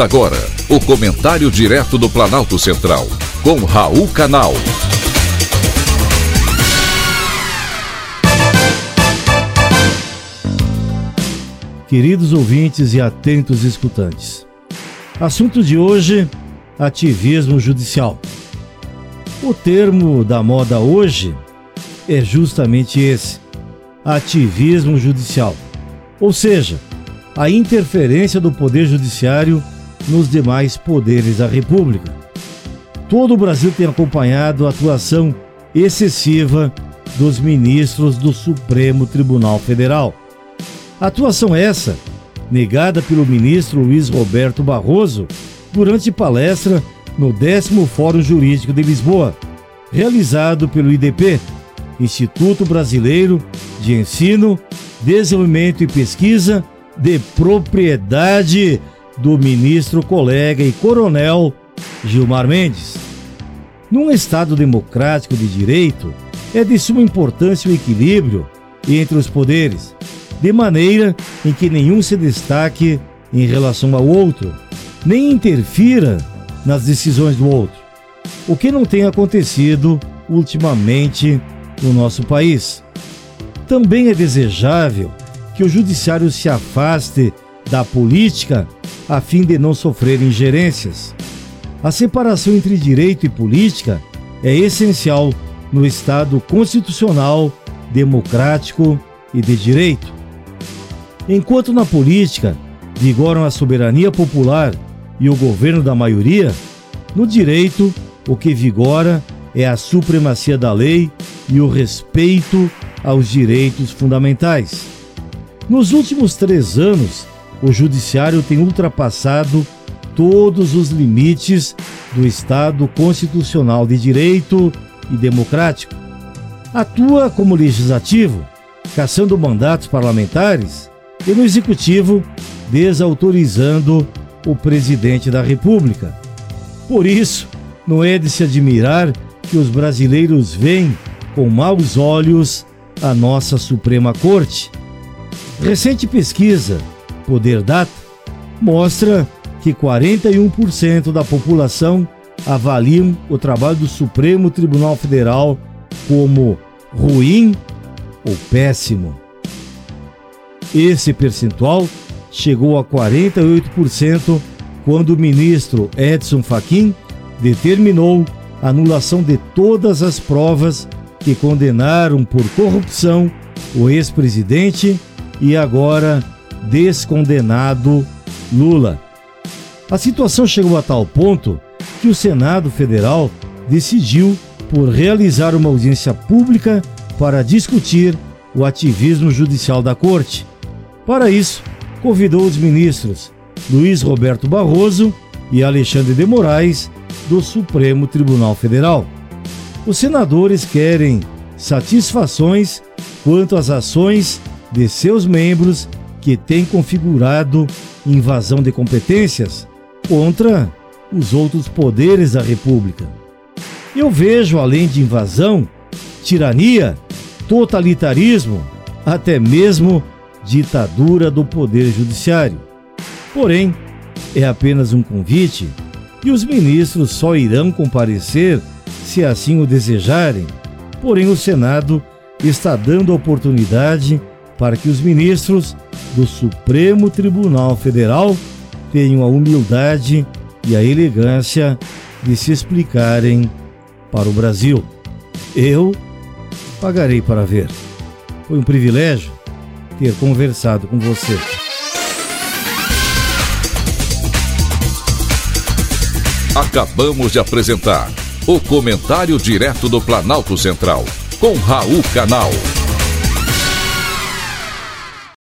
Agora o comentário direto do Planalto Central, com Raul Canal. Queridos ouvintes e atentos escutantes. Assunto de hoje: ativismo judicial. O termo da moda hoje é justamente esse: ativismo judicial. Ou seja, a interferência do Poder Judiciário nos demais poderes da República. Todo o Brasil tem acompanhado a atuação excessiva dos ministros do Supremo Tribunal Federal. Atuação essa negada pelo ministro Luiz Roberto Barroso durante palestra no 10 Fórum Jurídico de Lisboa, realizado pelo IDP, Instituto Brasileiro de Ensino, Desenvolvimento e Pesquisa de propriedade do ministro, colega e coronel Gilmar Mendes. Num Estado democrático de direito, é de suma importância o equilíbrio entre os poderes, de maneira em que nenhum se destaque em relação ao outro, nem interfira nas decisões do outro, o que não tem acontecido ultimamente no nosso país. Também é desejável que o judiciário se afaste da política a fim de não sofrer ingerências. A separação entre direito e política é essencial no Estado constitucional, democrático e de direito. Enquanto na política vigoram a soberania popular e o governo da maioria, no direito o que vigora é a supremacia da lei e o respeito aos direitos fundamentais. Nos últimos três anos, o Judiciário tem ultrapassado todos os limites do Estado constitucional de direito e democrático. Atua como legislativo, caçando mandatos parlamentares, e no executivo, desautorizando o presidente da República. Por isso, não é de se admirar que os brasileiros veem com maus olhos a nossa Suprema Corte Recente pesquisa, Poder Data, mostra que 41% da população avaliam o trabalho do Supremo Tribunal Federal como ruim ou péssimo. Esse percentual chegou a 48% quando o ministro Edson Fachin determinou a anulação de todas as provas que condenaram por corrupção o ex-presidente e agora descondenado Lula. A situação chegou a tal ponto que o Senado Federal decidiu por realizar uma audiência pública para discutir o ativismo judicial da Corte. Para isso, convidou os ministros Luiz Roberto Barroso e Alexandre de Moraes do Supremo Tribunal Federal. Os senadores querem satisfações quanto às ações de seus membros que têm configurado invasão de competências contra os outros poderes da República. Eu vejo, além de invasão, tirania, totalitarismo, até mesmo ditadura do Poder Judiciário. Porém, é apenas um convite e os ministros só irão comparecer se assim o desejarem. Porém, o Senado está dando oportunidade para que os ministros do Supremo Tribunal Federal tenham a humildade e a elegância de se explicarem para o Brasil. Eu pagarei para ver. Foi um privilégio ter conversado com você. Acabamos de apresentar o Comentário Direto do Planalto Central, com Raul Canal.